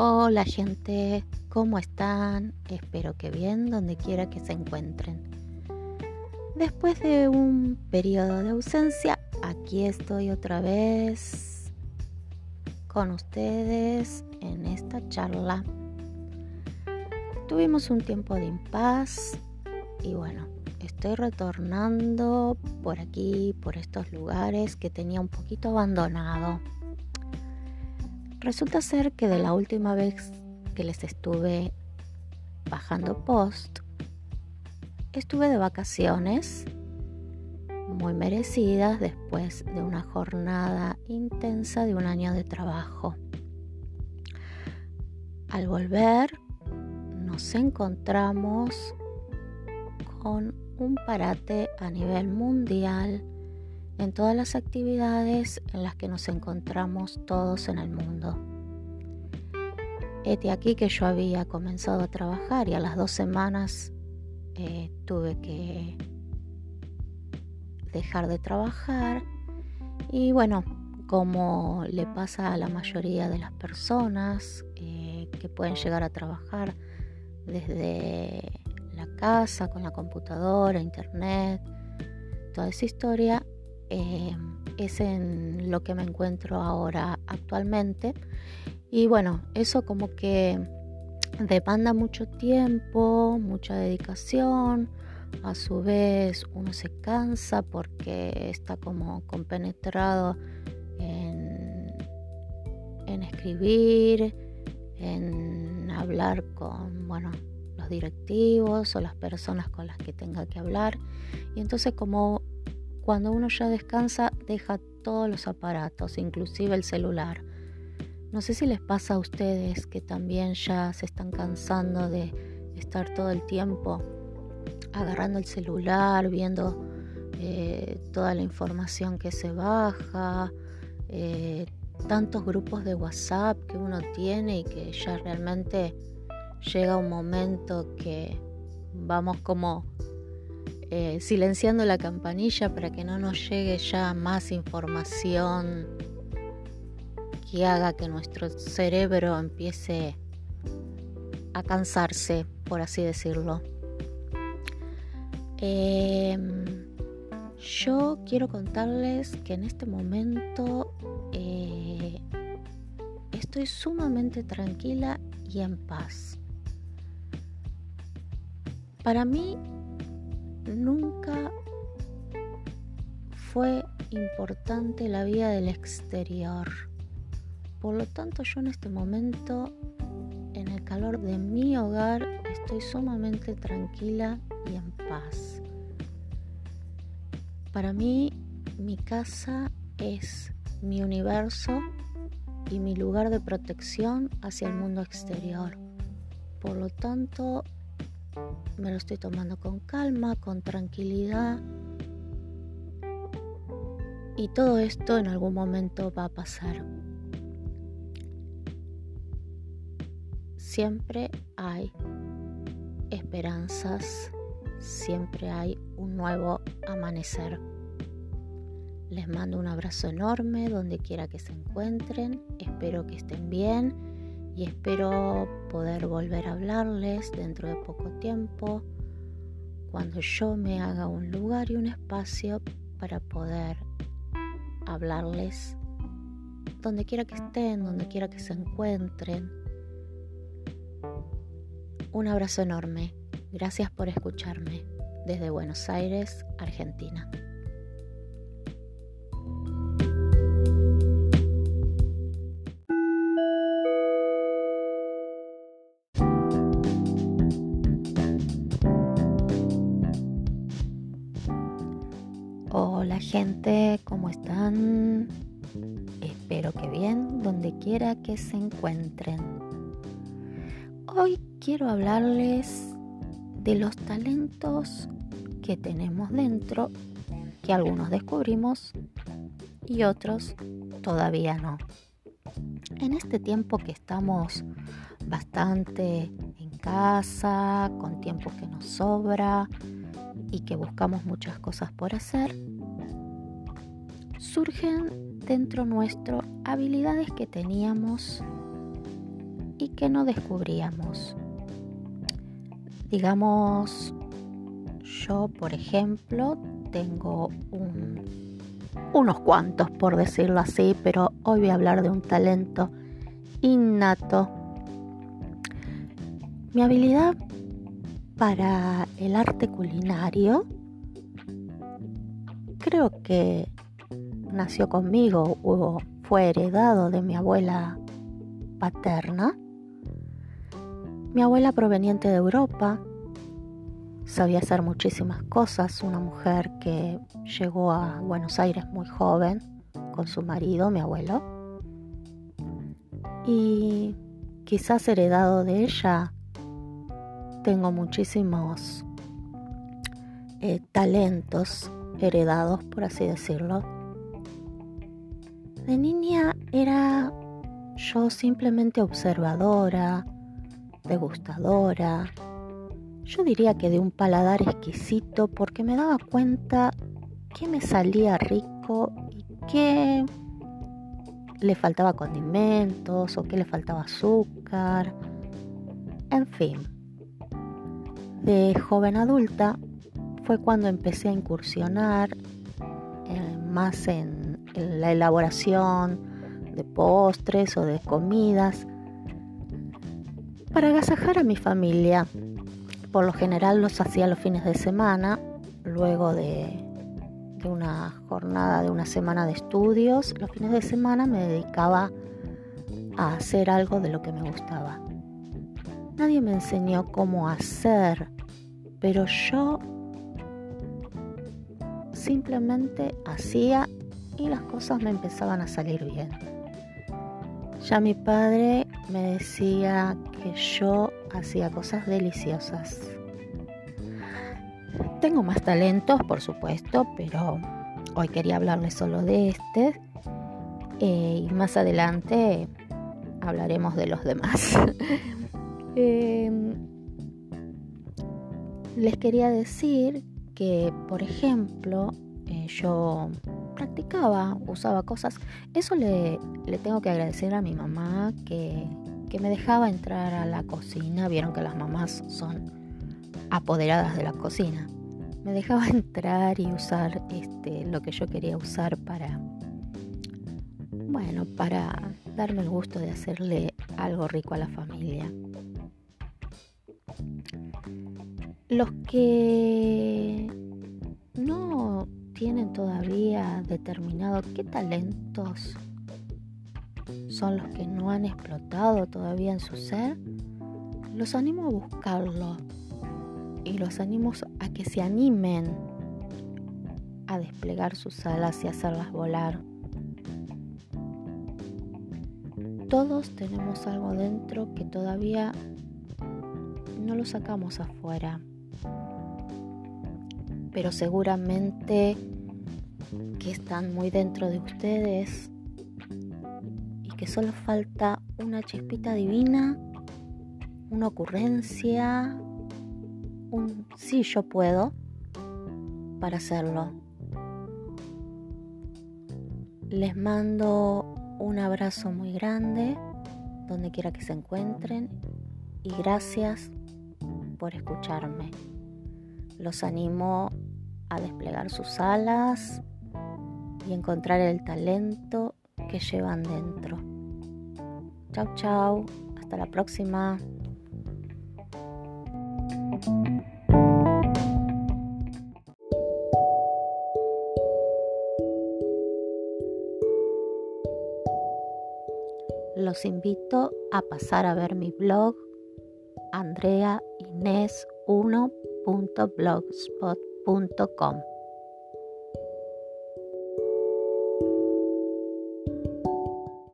Hola gente, ¿cómo están? Espero que bien donde quiera que se encuentren. Después de un periodo de ausencia, aquí estoy otra vez con ustedes en esta charla. Tuvimos un tiempo de impas y bueno, estoy retornando por aquí, por estos lugares que tenía un poquito abandonado. Resulta ser que de la última vez que les estuve bajando post, estuve de vacaciones muy merecidas después de una jornada intensa de un año de trabajo. Al volver, nos encontramos con un parate a nivel mundial en todas las actividades en las que nos encontramos todos en el mundo. Este aquí que yo había comenzado a trabajar y a las dos semanas eh, tuve que dejar de trabajar y bueno, como le pasa a la mayoría de las personas eh, que pueden llegar a trabajar desde la casa, con la computadora, internet, toda esa historia, eh, es en lo que me encuentro ahora actualmente. Y bueno, eso como que demanda mucho tiempo, mucha dedicación. A su vez uno se cansa porque está como compenetrado en, en escribir, en hablar con, bueno, los directivos o las personas con las que tenga que hablar. Y entonces como cuando uno ya descansa, deja todos los aparatos, inclusive el celular. No sé si les pasa a ustedes que también ya se están cansando de estar todo el tiempo agarrando el celular, viendo eh, toda la información que se baja, eh, tantos grupos de WhatsApp que uno tiene y que ya realmente llega un momento que vamos como eh, silenciando la campanilla para que no nos llegue ya más información que haga que nuestro cerebro empiece a cansarse, por así decirlo. Em, yo quiero contarles que en este momento eh, estoy sumamente tranquila y en paz. Para mí nunca fue importante la vida del exterior. Por lo tanto, yo en este momento, en el calor de mi hogar, estoy sumamente tranquila y en paz. Para mí, mi casa es mi universo y mi lugar de protección hacia el mundo exterior. Por lo tanto, me lo estoy tomando con calma, con tranquilidad. Y todo esto en algún momento va a pasar. Siempre hay esperanzas, siempre hay un nuevo amanecer. Les mando un abrazo enorme donde quiera que se encuentren, espero que estén bien y espero poder volver a hablarles dentro de poco tiempo, cuando yo me haga un lugar y un espacio para poder hablarles donde quiera que estén, donde quiera que se encuentren. Un abrazo enorme, gracias por escucharme desde Buenos Aires, Argentina. Hola gente, ¿cómo están? Espero que bien, donde quiera que se encuentren. Hoy quiero hablarles de los talentos que tenemos dentro, que algunos descubrimos y otros todavía no. En este tiempo que estamos bastante en casa, con tiempo que nos sobra, y que buscamos muchas cosas por hacer, surgen dentro nuestro habilidades que teníamos y que no descubríamos. Digamos, yo, por ejemplo, tengo unos cuantos, por decirlo así, pero hoy voy a hablar de un talento innato. Mi habilidad para el arte culinario creo que nació conmigo o fue heredado de mi abuela paterna. Mi abuela proveniente de Europa sabía hacer muchísimas cosas, una mujer que llegó a Buenos Aires muy joven con su marido, mi abuelo, y quizás heredado de ella tengo muchísimos eh, talentos heredados, por así decirlo. De niña era yo simplemente observadora, degustadora, yo diría que de un paladar exquisito porque me daba cuenta que me salía rico y que le faltaba condimentos o que le faltaba azúcar. En fin, de joven adulta fue cuando empecé a incursionar eh, más en la elaboración de postres o de comidas para agasajar a mi familia por lo general los hacía los fines de semana, luego de, una jornada de una semana de estudios. Los fines de semana me dedicaba a hacer algo de lo que me gustaba. Nadie me enseñó cómo hacer, pero yo simplemente hacía y las cosas me empezaban a salir bien. Ya mi padre me decía que yo hacía cosas deliciosas. Tengo más talentos, por supuesto, pero hoy quería hablarles solo de este. Eh, y más adelante hablaremos de los demás. Em, les quería decir que, por ejemplo, eh, yo practicaba, usaba cosas. Eso le, le tengo que agradecer a mi mamá que que me dejaba entrar a la cocina. Vieron que las mamás son apoderadas de la cocina. Me dejaba entrar y usar este, lo que yo quería usar para, bueno, para darme el gusto de hacerle algo rico a la familia. Los que no tienen todavía determinado qué talentos son los que no han explotado todavía en su ser, los animo a buscarlo y los animo a que se animen a desplegar sus alas y hacerlas volar. Todos tenemos algo dentro que todavía no lo sacamos afuera, pero seguramente que están muy dentro de ustedes que solo falta una chispita divina, una ocurrencia, un sí yo puedo para hacerlo. Les mando un abrazo muy grande donde quiera que se encuentren y gracias por escucharme. Los animo a desplegar sus alas y encontrar el talento que llevan dentro. Chao, chao. Hasta la próxima. Los invito a pasar a ver mi blog andreaines1.blogspot.com.